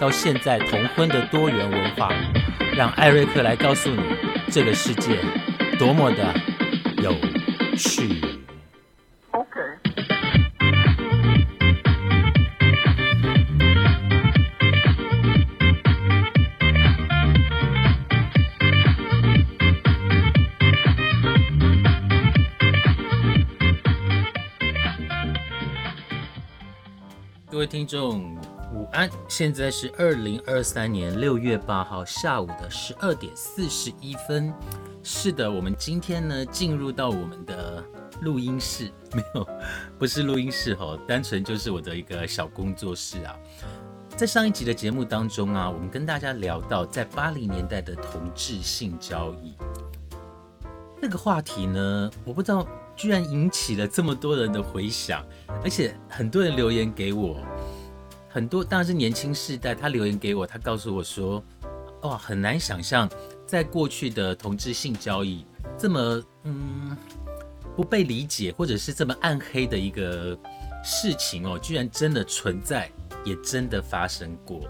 到现在同婚的多元文化，让艾瑞克来告诉你，这个世界多么的有趣。各位听众，午安！现在是二零二三年六月八号下午的十二点四十一分。是的，我们今天呢进入到我们的录音室，没有，不是录音室哦，单纯就是我的一个小工作室啊。在上一集的节目当中啊，我们跟大家聊到在八零年代的同志性交易那个话题呢，我不知道。居然引起了这么多人的回响，而且很多人留言给我，很多当然是年轻世代，他留言给我，他告诉我说，哇，很难想象在过去的同志性交易这么嗯不被理解，或者是这么暗黑的一个事情哦，居然真的存在，也真的发生过。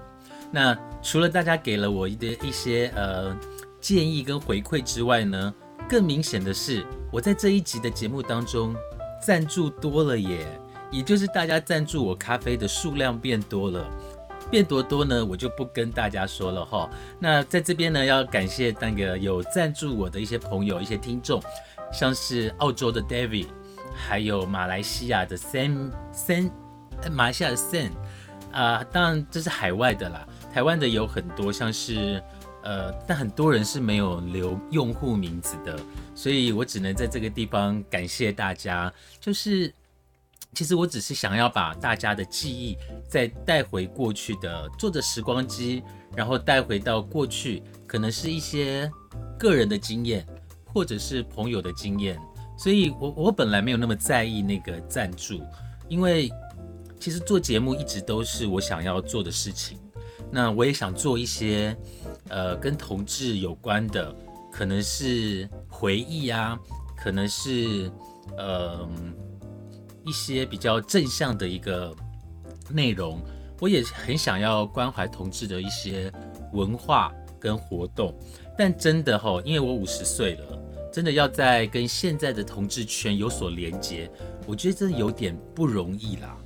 那除了大家给了我一的一些呃建议跟回馈之外呢？更明显的是，我在这一集的节目当中，赞助多了耶，也就是大家赞助我咖啡的数量变多了，变多多呢，我就不跟大家说了哈。那在这边呢，要感谢那个有赞助我的一些朋友、一些听众，像是澳洲的 David，还有马来西亚的 Sam Sam，马来西亚的 Sam，啊，当然这是海外的啦，台湾的有很多，像是。呃，但很多人是没有留用户名字的，所以我只能在这个地方感谢大家。就是，其实我只是想要把大家的记忆再带回过去的，坐着时光机，然后带回到过去，可能是一些个人的经验，或者是朋友的经验。所以我我本来没有那么在意那个赞助，因为其实做节目一直都是我想要做的事情。那我也想做一些，呃，跟同志有关的，可能是回忆啊，可能是呃一些比较正向的一个内容。我也很想要关怀同志的一些文化跟活动，但真的哈，因为我五十岁了，真的要在跟现在的同志圈有所连接，我觉得真的有点不容易啦。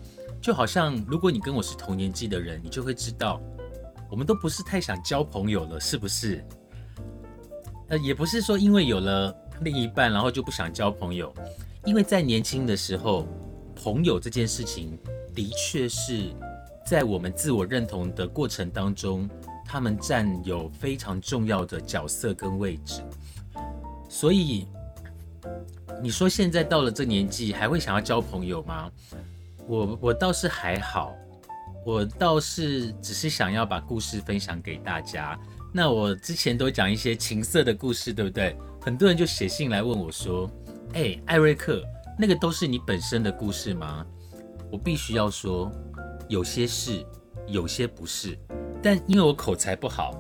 就好像如果你跟我是同年纪的人，你就会知道。我们都不是太想交朋友了，是不是？呃，也不是说因为有了另一半，然后就不想交朋友。因为在年轻的时候，朋友这件事情的确是在我们自我认同的过程当中，他们占有非常重要的角色跟位置。所以，你说现在到了这年纪，还会想要交朋友吗？我我倒是还好。我倒是只是想要把故事分享给大家。那我之前都讲一些情色的故事，对不对？很多人就写信来问我说：“哎，艾瑞克，那个都是你本身的故事吗？”我必须要说，有些是，有些不是。但因为我口才不好，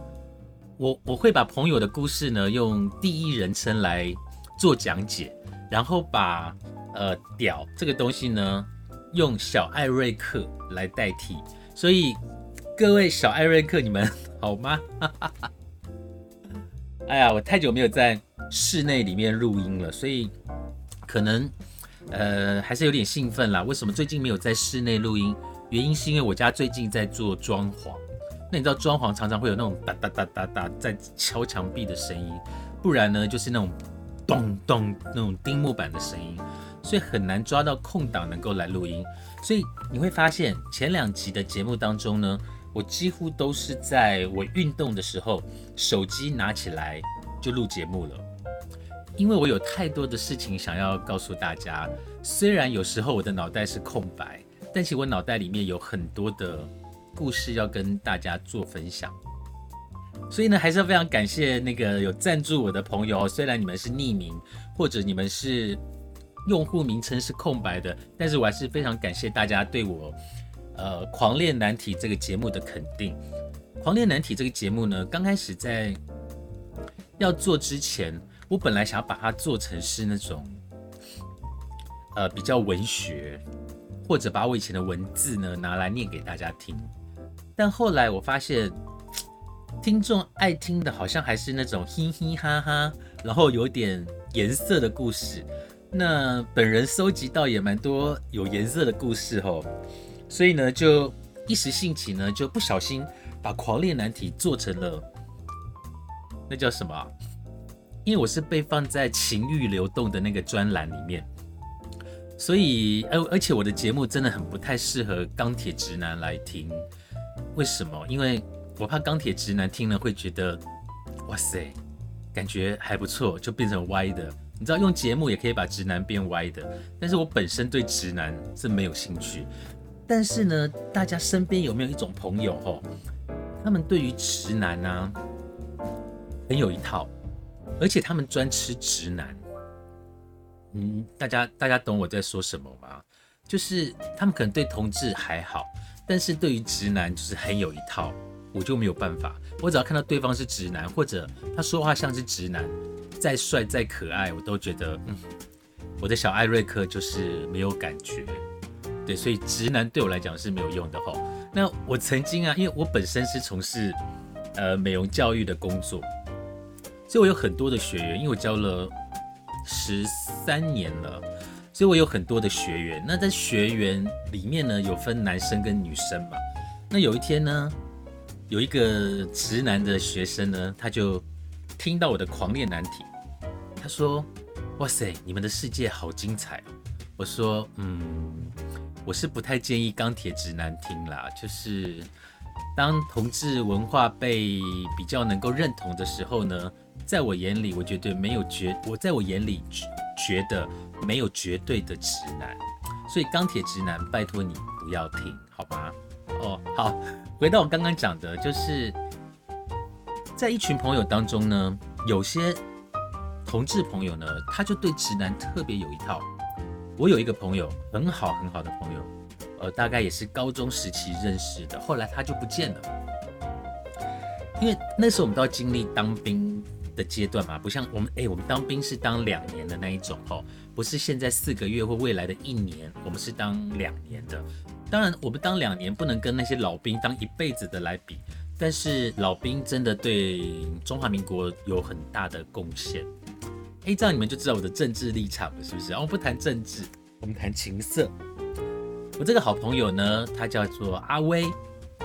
我我会把朋友的故事呢用第一人称来做讲解，然后把呃屌这个东西呢用小艾瑞克来代替。所以，各位小艾瑞克，你们 好吗？哎呀，我太久没有在室内里面录音了，所以可能呃还是有点兴奋啦。为什么最近没有在室内录音？原因是因为我家最近在做装潢。那你知道装潢常常会有那种哒哒哒哒哒在敲墙壁的声音，不然呢就是那种咚咚那种钉木板的声音，所以很难抓到空档能够来录音。所以你会发现，前两集的节目当中呢，我几乎都是在我运动的时候，手机拿起来就录节目了。因为我有太多的事情想要告诉大家，虽然有时候我的脑袋是空白，但其实我脑袋里面有很多的故事要跟大家做分享。所以呢，还是要非常感谢那个有赞助我的朋友。虽然你们是匿名，或者你们是用户名称是空白的，但是我还是非常感谢大家对我呃《狂恋难题》这个节目的肯定。《狂恋难题》这个节目呢，刚开始在要做之前，我本来想要把它做成是那种呃比较文学，或者把我以前的文字呢拿来念给大家听。但后来我发现。听众爱听的，好像还是那种嘻嘻哈哈，然后有点颜色的故事。那本人收集到也蛮多有颜色的故事吼，所以呢，就一时兴起呢，就不小心把《狂恋难题》做成了那叫什么？因为我是被放在情欲流动的那个专栏里面，所以而而且我的节目真的很不太适合钢铁直男来听。为什么？因为我怕钢铁直男听了会觉得，哇塞，感觉还不错，就变成歪的。你知道用节目也可以把直男变歪的，但是我本身对直男是没有兴趣。但是呢，大家身边有没有一种朋友吼，他们对于直男呢很有一套，而且他们专吃直男。嗯，大家大家懂我在说什么吗？就是他们可能对同志还好，但是对于直男就是很有一套。我就没有办法，我只要看到对方是直男，或者他说话像是直男，再帅再可爱，我都觉得，嗯，我的小艾瑞克就是没有感觉，对，所以直男对我来讲是没有用的哈。那我曾经啊，因为我本身是从事呃美容教育的工作，所以我有很多的学员，因为我教了十三年了，所以我有很多的学员。那在学员里面呢，有分男生跟女生嘛。那有一天呢。有一个直男的学生呢，他就听到我的狂恋难题，他说：“哇塞，你们的世界好精彩。”我说：“嗯，我是不太建议钢铁直男听啦，就是当同志文化被比较能够认同的时候呢，在我眼里，我绝对没有绝，我在我眼里觉得没有绝对的直男，所以钢铁直男，拜托你不要听，好吗？”哦，好，回到我刚刚讲的，就是在一群朋友当中呢，有些同志朋友呢，他就对直男特别有一套。我有一个朋友，很好很好的朋友，呃，大概也是高中时期认识的，后来他就不见了，因为那时候我们都要经历当兵的阶段嘛，不像我们，哎，我们当兵是当两年的那一种，哦，不是现在四个月或未来的一年，我们是当两年的。当然，我们当两年不能跟那些老兵当一辈子的来比，但是老兵真的对中华民国有很大的贡献。哎，这样你们就知道我的政治立场了，是不是？我们不谈政治，我们谈情色。我这个好朋友呢，他叫做阿威。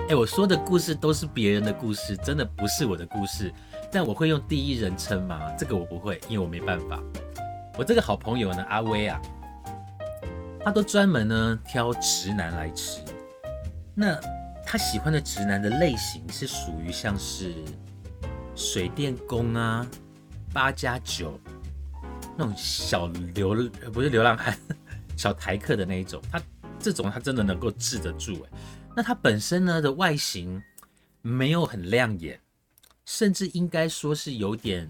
哎，我说的故事都是别人的故事，真的不是我的故事。但我会用第一人称吗？这个我不会，因为我没办法。我这个好朋友呢，阿威啊。他都专门呢挑直男来吃，那他喜欢的直男的类型是属于像是水电工啊、八加九那种小流不是流浪汉、小台客的那一种，他这种他真的能够治得住哎。那他本身呢的外形没有很亮眼，甚至应该说是有点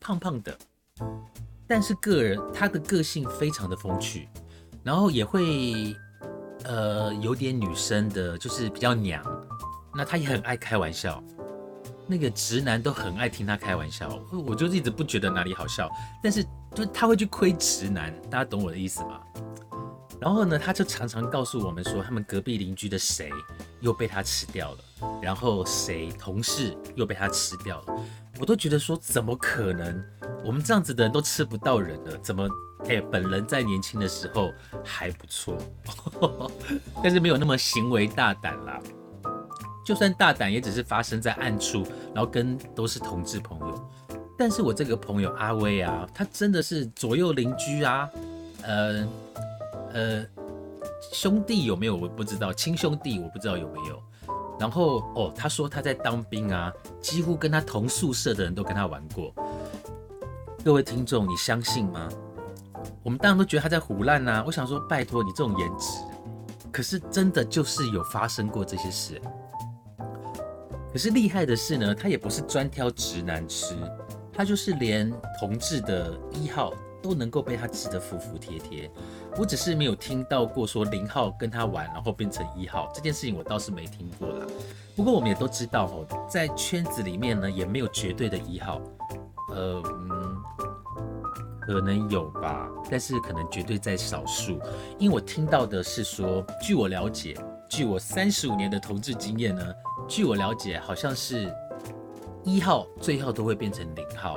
胖胖的，但是个人他的个性非常的风趣。然后也会，呃，有点女生的，就是比较娘。那他也很爱开玩笑，那个直男都很爱听他开玩笑。我就一直不觉得哪里好笑，但是就他会去亏直男，大家懂我的意思吗？然后呢，他就常常告诉我们说，他们隔壁邻居的谁又被他吃掉了，然后谁同事又被他吃掉了。我都觉得说，怎么可能？我们这样子的人都吃不到人了，怎么？哎，本人在年轻的时候还不错，但是没有那么行为大胆啦。就算大胆，也只是发生在暗处，然后跟都是同志朋友。但是我这个朋友阿威啊，他真的是左右邻居啊，呃呃，兄弟有没有我不知道，亲兄弟我不知道有没有。然后哦，他说他在当兵啊，几乎跟他同宿舍的人都跟他玩过。各位听众，你相信吗？我们当然都觉得他在胡乱呐！我想说，拜托你这种颜值，可是真的就是有发生过这些事。可是厉害的是呢，他也不是专挑直男吃，他就是连同志的一号都能够被他治得服服帖帖。我只是没有听到过说零号跟他玩，然后变成一号这件事情，我倒是没听过啦。不过我们也都知道哦，在圈子里面呢，也没有绝对的一号，呃，嗯，可能有吧，但是可能绝对在少数。因为我听到的是说，据我了解，据我三十五年的同志经验呢，据我了解，好像是一号最后都会变成零号。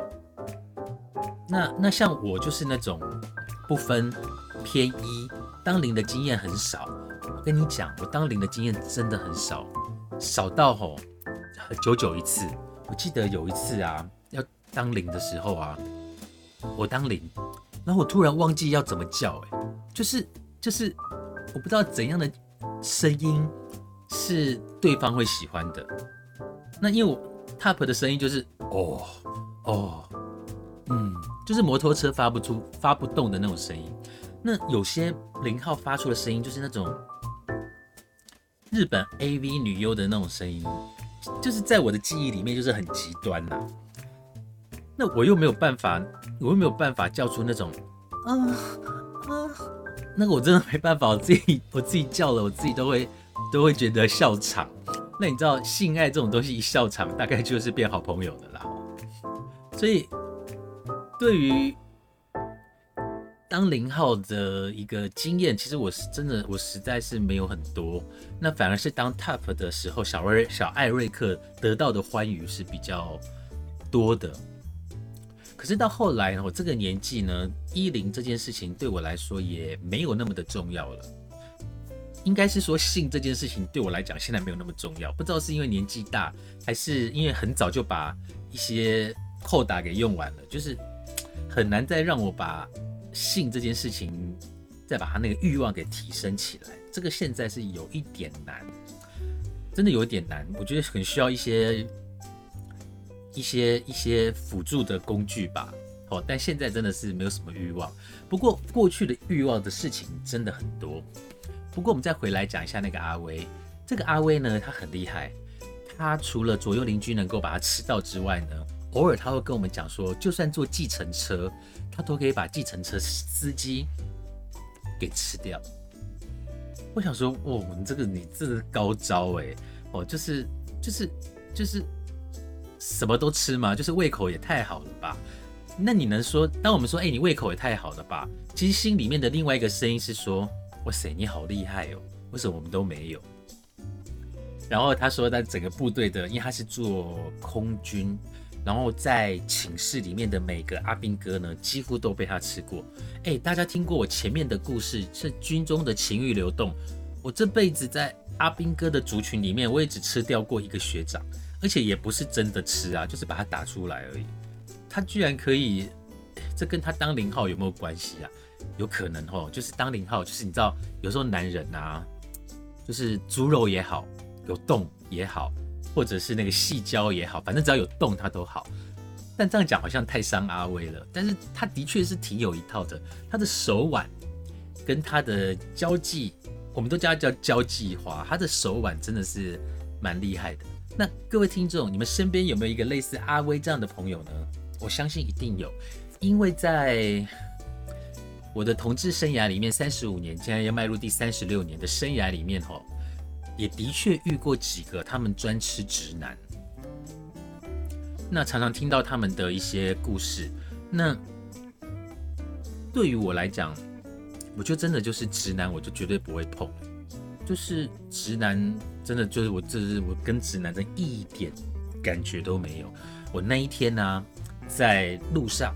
那那像我就是那种不分。偏一当零的经验很少，我跟你讲，我当零的经验真的很少，少到吼久久一次。我记得有一次啊，要当零的时候啊，我当零，然后我突然忘记要怎么叫，哎，就是就是我不知道怎样的声音是对方会喜欢的。那因为我 top 的声音就是哦哦，就是摩托车发不出发不动的那种声音。那有些零号发出的声音就是那种日本 A V 女优的那种声音，就是在我的记忆里面就是很极端呐。那我又没有办法，我又没有办法叫出那种啊啊，那个我真的没办法，我自己我自己叫了，我自己都会都会觉得笑场。那你知道性爱这种东西一笑场，大概就是变好朋友的啦。所以对于当零号的一个经验，其实我是真的，我实在是没有很多。那反而是当 top 的时候，小瑞小艾瑞克得到的欢愉是比较多的。可是到后来呢，我这个年纪呢，一零这件事情对我来说也没有那么的重要了。应该是说性这件事情对我来讲现在没有那么重要。不知道是因为年纪大，还是因为很早就把一些扣打给用完了，就是很难再让我把。性这件事情，再把他那个欲望给提升起来，这个现在是有一点难，真的有一点难。我觉得很需要一些一些一些辅助的工具吧。哦，但现在真的是没有什么欲望。不过过去的欲望的事情真的很多。不过我们再回来讲一下那个阿威，这个阿威呢，他很厉害。他除了左右邻居能够把他吃到之外呢，偶尔他会跟我们讲说，就算坐计程车。他都可以把计程车司机给吃掉。我想说，哦，你这个你这是高招哎，哦，就是就是就是什么都吃嘛，就是胃口也太好了吧？那你能说，当我们说，哎，你胃口也太好了吧？其实心里面的另外一个声音是说，哇塞，你好厉害哦，为什么我们都没有？然后他说，他整个部队的，因为他是做空军。然后在寝室里面的每个阿兵哥呢，几乎都被他吃过。哎，大家听过我前面的故事，是军中的情欲流动。我这辈子在阿兵哥的族群里面，我也只吃掉过一个学长，而且也不是真的吃啊，就是把他打出来而已。他居然可以，这跟他当零号有没有关系啊？有可能哦，就是当零号，就是你知道，有时候男人啊，就是猪肉也好，有洞也好。或者是那个细胶也好，反正只要有洞它都好。但这样讲好像太伤阿威了。但是他的确是挺有一套的，他的手腕跟他的交际，我们都叫他叫交际花，他的手腕真的是蛮厉害的。那各位听众，你们身边有没有一个类似阿威这样的朋友呢？我相信一定有，因为在我的同志生涯里面，三十五年，现在要迈入第三十六年的生涯里面，吼。也的确遇过几个，他们专吃直男。那常常听到他们的一些故事。那对于我来讲，我就真的就是直男，我就绝对不会碰。就是直男，真的就是我，这是我跟直男的一点感觉都没有。我那一天呢，在路上，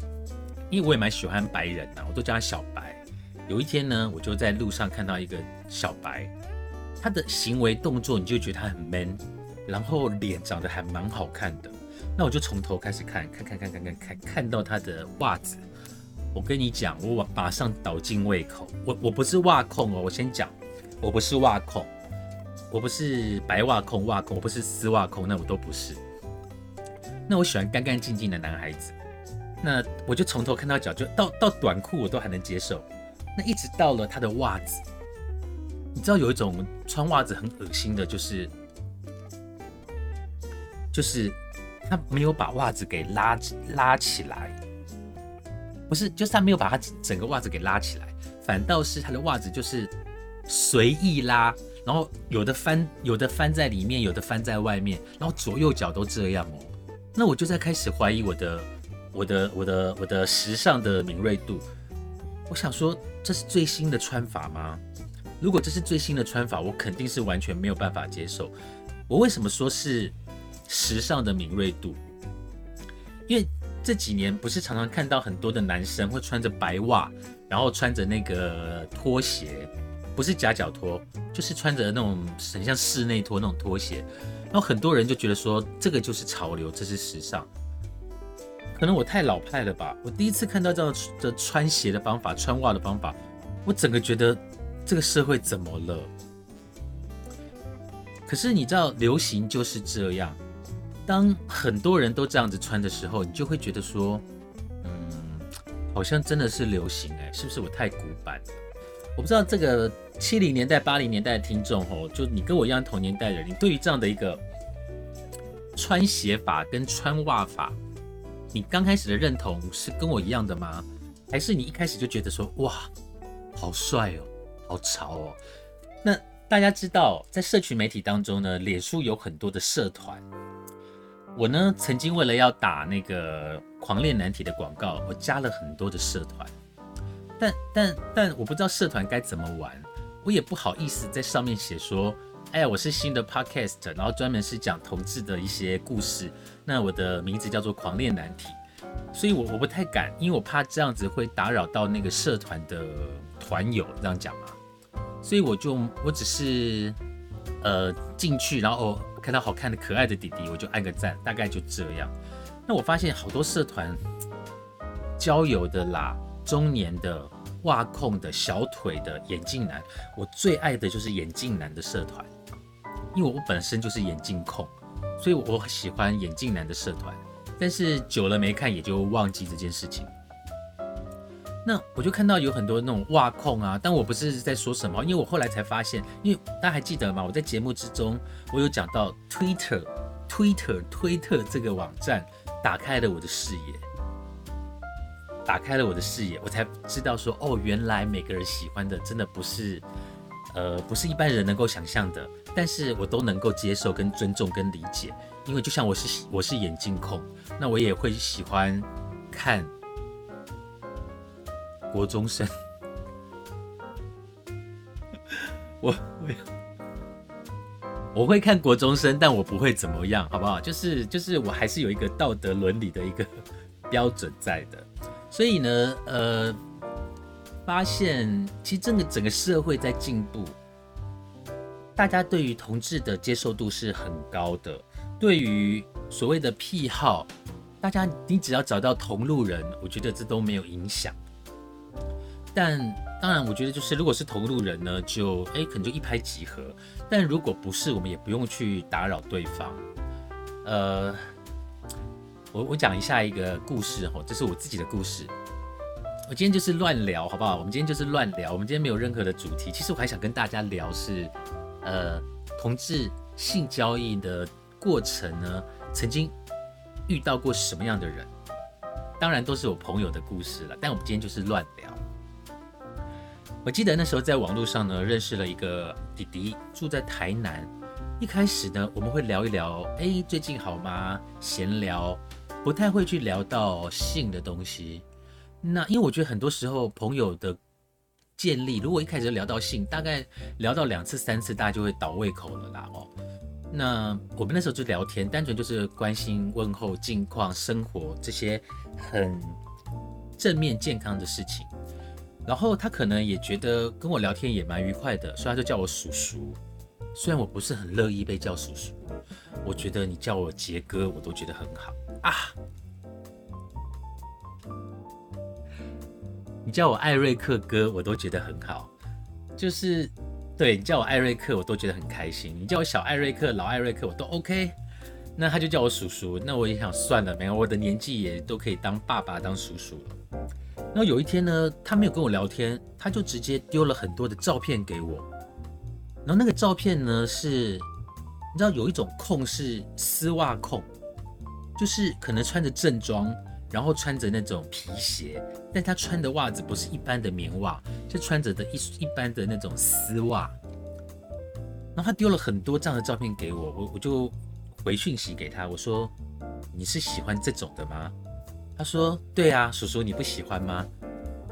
因为我也蛮喜欢白人的，我都叫他小白。有一天呢，我就在路上看到一个小白。他的行为动作，你就觉得他很 man，然后脸长得还蛮好看的。那我就从头开始看，看看看看看看，看到他的袜子，我跟你讲，我马上倒进胃口。我我不是袜控哦，我先讲，我不是袜控，我不是白袜控袜控，我不是丝袜控，那我都不是。那我喜欢干干净净的男孩子。那我就从头看到脚，就到到短裤我都还能接受。那一直到了他的袜子。你知道有一种穿袜子很恶心的，就是就是他没有把袜子给拉拉起来，不是，就是他没有把他整个袜子给拉起来，反倒是他的袜子就是随意拉，然后有的翻，有的翻在里面，有的翻在外面，然后左右脚都这样哦。那我就在开始怀疑我的、我的、我的、我的时尚的敏锐度。我想说，这是最新的穿法吗？如果这是最新的穿法，我肯定是完全没有办法接受。我为什么说是时尚的敏锐度？因为这几年不是常常看到很多的男生会穿着白袜，然后穿着那个拖鞋，不是夹脚拖，就是穿着那种很像室内拖那种拖鞋，然后很多人就觉得说这个就是潮流，这是时尚。可能我太老派了吧？我第一次看到这样的穿鞋的方法、穿袜的方法，我整个觉得。这个社会怎么了？可是你知道，流行就是这样。当很多人都这样子穿的时候，你就会觉得说，嗯，好像真的是流行哎，是不是我太古板了？我不知道这个七零年代、八零年代的听众哦，就你跟我一样同年代的人，你对于这样的一个穿鞋法跟穿袜法，你刚开始的认同是跟我一样的吗？还是你一开始就觉得说，哇，好帅哦？好潮哦！那大家知道，在社群媒体当中呢，脸书有很多的社团。我呢，曾经为了要打那个狂恋难题的广告，我加了很多的社团。但但但，我不知道社团该怎么玩，我也不好意思在上面写说，哎呀，我是新的 podcast，然后专门是讲同志的一些故事。那我的名字叫做狂恋难题，所以我我不太敢，因为我怕这样子会打扰到那个社团的团友，这样讲嘛。所以我就我只是呃进去，然后看到好看的可爱的弟弟，我就按个赞，大概就这样。那我发现好多社团交友的啦，中年的、袜控的、小腿的、眼镜男，我最爱的就是眼镜男的社团，因为我本身就是眼镜控，所以我喜欢眼镜男的社团。但是久了没看，也就忘记这件事情。那我就看到有很多那种挖控啊，但我不是在说什么，因为我后来才发现，因为大家还记得吗？我在节目之中，我有讲到 Twitter、Twitter、推特这个网站打开了我的视野，打开了我的视野，我才知道说，哦，原来每个人喜欢的真的不是，呃，不是一般人能够想象的，但是我都能够接受、跟尊重、跟理解，因为就像我是我是眼镜控，那我也会喜欢看。国中生，我我我会看国中生，但我不会怎么样，好不好？就是就是我还是有一个道德伦理的一个标准在的，所以呢，呃，发现其实整个整个社会在进步，大家对于同志的接受度是很高的，对于所谓的癖好，大家你只要找到同路人，我觉得这都没有影响。但当然，我觉得就是如果是同路人呢，就哎可能就一拍即合。但如果不是，我们也不用去打扰对方。呃，我我讲一下一个故事哈，这是我自己的故事。我今天就是乱聊，好不好？我们今天就是乱聊，我们今天没有任何的主题。其实我还想跟大家聊是，呃，同志性交易的过程呢，曾经遇到过什么样的人？当然都是我朋友的故事了。但我们今天就是乱聊。我记得那时候在网络上呢，认识了一个弟弟，住在台南。一开始呢，我们会聊一聊，哎，最近好吗？闲聊，不太会去聊到性的东西。那因为我觉得很多时候朋友的建立，如果一开始就聊到性，大概聊到两次三次，大家就会倒胃口了啦。哦，那我们那时候就聊天，单纯就是关心问候近况、生活这些很正面健康的事情。然后他可能也觉得跟我聊天也蛮愉快的，所以他就叫我叔叔。虽然我不是很乐意被叫叔叔，我觉得你叫我杰哥，我都觉得很好啊。你叫我艾瑞克哥，我都觉得很好。就是对你叫我艾瑞克，我都觉得很开心。你叫我小艾瑞克、老艾瑞克，我都 OK。那他就叫我叔叔，那我也想算了，没有我的年纪也都可以当爸爸、当叔叔了。然后有一天呢，他没有跟我聊天，他就直接丢了很多的照片给我。然后那个照片呢，是你知道有一种控是丝袜控，就是可能穿着正装，然后穿着那种皮鞋，但他穿的袜子不是一般的棉袜，是穿着的一一般的那种丝袜。然后他丢了很多这样的照片给我，我我就回讯息给他，我说你是喜欢这种的吗？他说对啊，叔叔你不喜欢吗？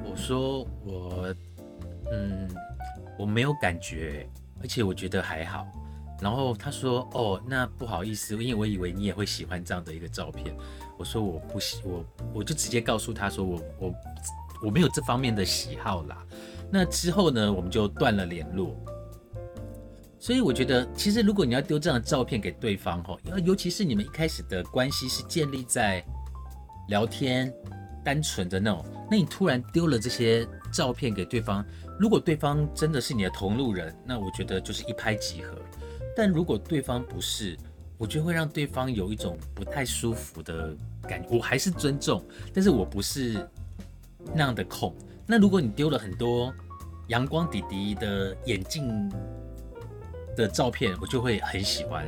我说我嗯我没有感觉，而且我觉得还好。然后他说哦那不好意思，因为我以为你也会喜欢这样的一个照片。我说我不喜我我就直接告诉他说我我我没有这方面的喜好啦。那之后呢我们就断了联络。所以我觉得，其实如果你要丢这样的照片给对方，吼，尤其是你们一开始的关系是建立在聊天、单纯的那种，那你突然丢了这些照片给对方，如果对方真的是你的同路人，那我觉得就是一拍即合。但如果对方不是，我觉得会让对方有一种不太舒服的感觉。我还是尊重，但是我不是那样的控。那如果你丢了很多阳光弟弟的眼镜。的照片我就会很喜欢，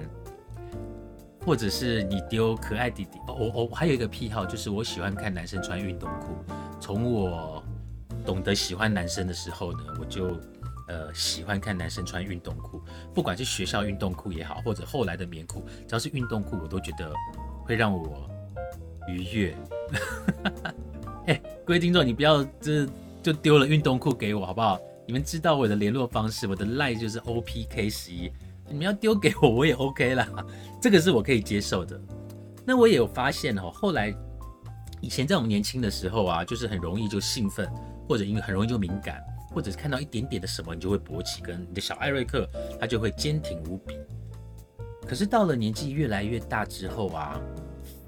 或者是你丢可爱弟弟，我我我还有一个癖好，就是我喜欢看男生穿运动裤。从我懂得喜欢男生的时候呢，我就呃喜欢看男生穿运动裤，不管是学校运动裤也好，或者后来的棉裤，只要是运动裤，我都觉得会让我愉悦。哎，各位听众，你不要这就丢了运动裤给我好不好？你们知道我的联络方式，我的 line 就是 O P K 十一。你们要丢给我，我也 O K 啦，这个是我可以接受的。那我也有发现哦，后来以前在我们年轻的时候啊，就是很容易就兴奋，或者因为很容易就敏感，或者是看到一点点的什么，你就会勃起，跟你的小艾瑞克他就会坚挺无比。可是到了年纪越来越大之后啊，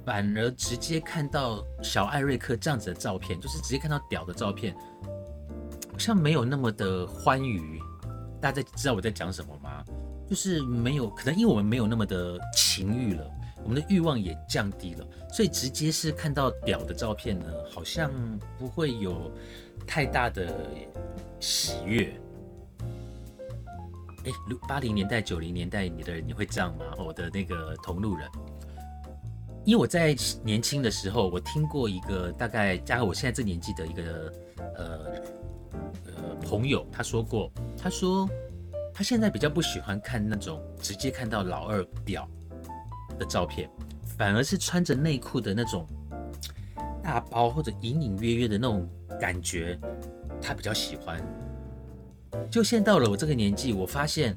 反而直接看到小艾瑞克这样子的照片，就是直接看到屌的照片。好像没有那么的欢愉，大家知道我在讲什么吗？就是没有，可能因为我们没有那么的情欲了，我们的欲望也降低了，所以直接是看到表的照片呢，好像不会有太大的喜悦。哎，八零年代、九零年代你的你会这样吗？我的那个同路人，因为我在年轻的时候，我听过一个大概加我现在这年纪的一个呃呃。朋友他说过，他说他现在比较不喜欢看那种直接看到老二屌的照片，反而是穿着内裤的那种大包或者隐隐约约的那种感觉，他比较喜欢。就现在到了我这个年纪，我发现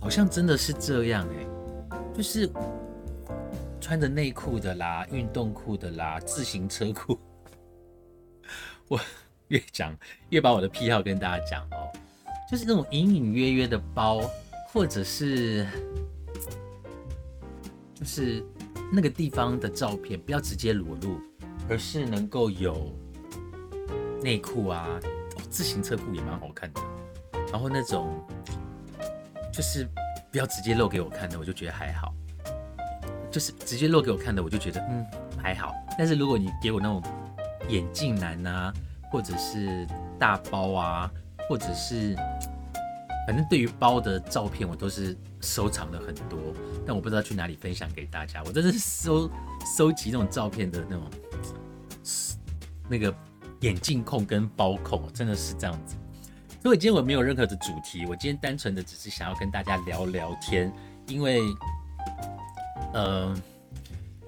好像真的是这样哎，就是穿着内裤的啦、运动裤的啦、自行车裤，我。越讲越把我的癖好跟大家讲哦，就是那种隐隐约约的包，或者是就是那个地方的照片，不要直接裸露，而是能够有内裤啊，自行车裤也蛮好看的。然后那种就是不要直接露给我看的，我就觉得还好。就是直接露给我看的，我就觉得嗯还好。但是如果你给我那种眼镜男啊，或者是大包啊，或者是反正对于包的照片，我都是收藏了很多，但我不知道去哪里分享给大家。我真的是收收集那种照片的那种那个眼镜控跟包控，真的是这样子。所以今天我没有任何的主题，我今天单纯的只是想要跟大家聊聊天，因为呃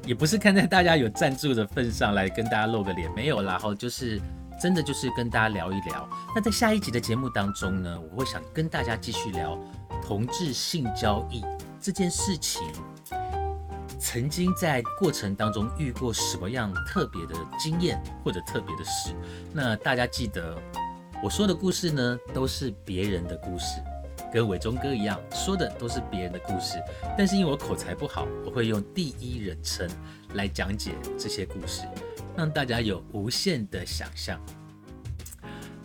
也不是看在大家有赞助的份上来跟大家露个脸，没有，然后就是。真的就是跟大家聊一聊。那在下一集的节目当中呢，我会想跟大家继续聊同志性交易这件事情，曾经在过程当中遇过什么样特别的经验或者特别的事。那大家记得我说的故事呢，都是别人的故事，跟伟忠哥一样说的都是别人的故事。但是因为我口才不好，我会用第一人称来讲解这些故事。让大家有无限的想象，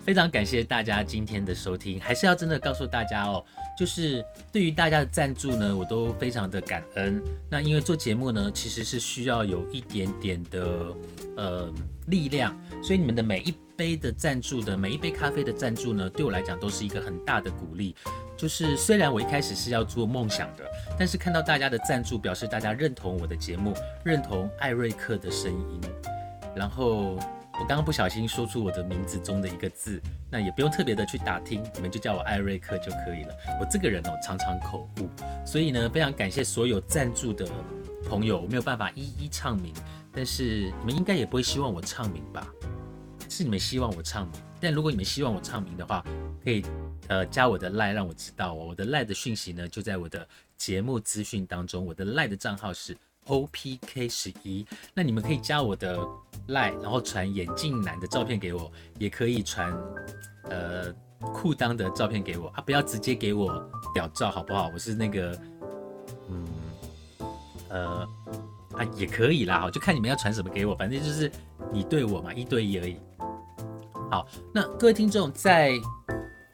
非常感谢大家今天的收听，还是要真的告诉大家哦，就是对于大家的赞助呢，我都非常的感恩。那因为做节目呢，其实是需要有一点点的呃力量，所以你们的每一杯的赞助的每一杯咖啡的赞助呢，对我来讲都是一个很大的鼓励。就是虽然我一开始是要做梦想的，但是看到大家的赞助，表示大家认同我的节目，认同艾瑞克的声音。然后我刚刚不小心说出我的名字中的一个字，那也不用特别的去打听，你们就叫我艾瑞克就可以了。我这个人哦，常常口误，所以呢，非常感谢所有赞助的朋友，我没有办法一一唱名，但是你们应该也不会希望我唱名吧？是你们希望我唱名，但如果你们希望我唱名的话，可以。呃，加我的赖让我知道哦。我的赖的讯息呢，就在我的节目资讯当中。我的赖的账号是 OPK 十一。那你们可以加我的赖，然后传眼镜男的照片给我，也可以传呃裤裆的照片给我啊，不要直接给我屌照好不好？我是那个嗯呃啊也可以啦，就看你们要传什么给我，反正就是你对我嘛，一对一而已。好，那各位听众在。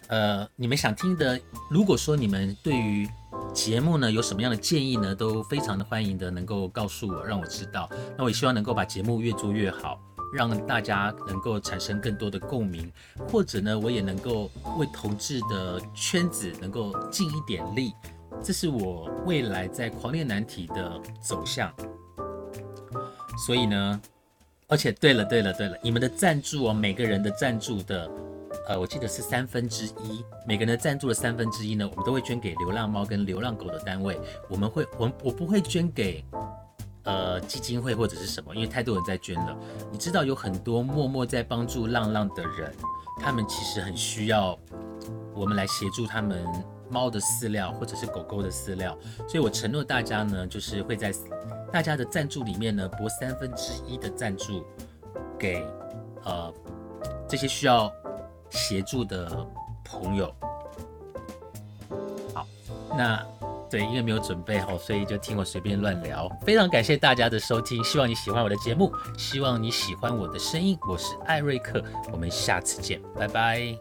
呃，你们想听的，如果说你们对于节目呢有什么样的建议呢，都非常的欢迎的，能够告诉我，让我知道。那我也希望能够把节目越做越好，让大家能够产生更多的共鸣，或者呢，我也能够为同志的圈子能够尽一点力，这是我未来在狂恋难题的走向。所以呢，而且对了对了对了，你们的赞助哦，每个人的赞助的。呃，我记得是三分之一，每个人赞助的三分之一呢，我们都会捐给流浪猫跟流浪狗的单位。我们会，我我不会捐给呃基金会或者是什么，因为太多人在捐了。你知道有很多默默在帮助浪浪的人，他们其实很需要我们来协助他们猫的饲料或者是狗狗的饲料。所以我承诺大家呢，就是会在大家的赞助里面呢，拨三分之一的赞助给呃这些需要。协助的朋友，好，那对，因为没有准备好，所以就听我随便乱聊。非常感谢大家的收听，希望你喜欢我的节目，希望你喜欢我的声音。我是艾瑞克，我们下次见，拜拜。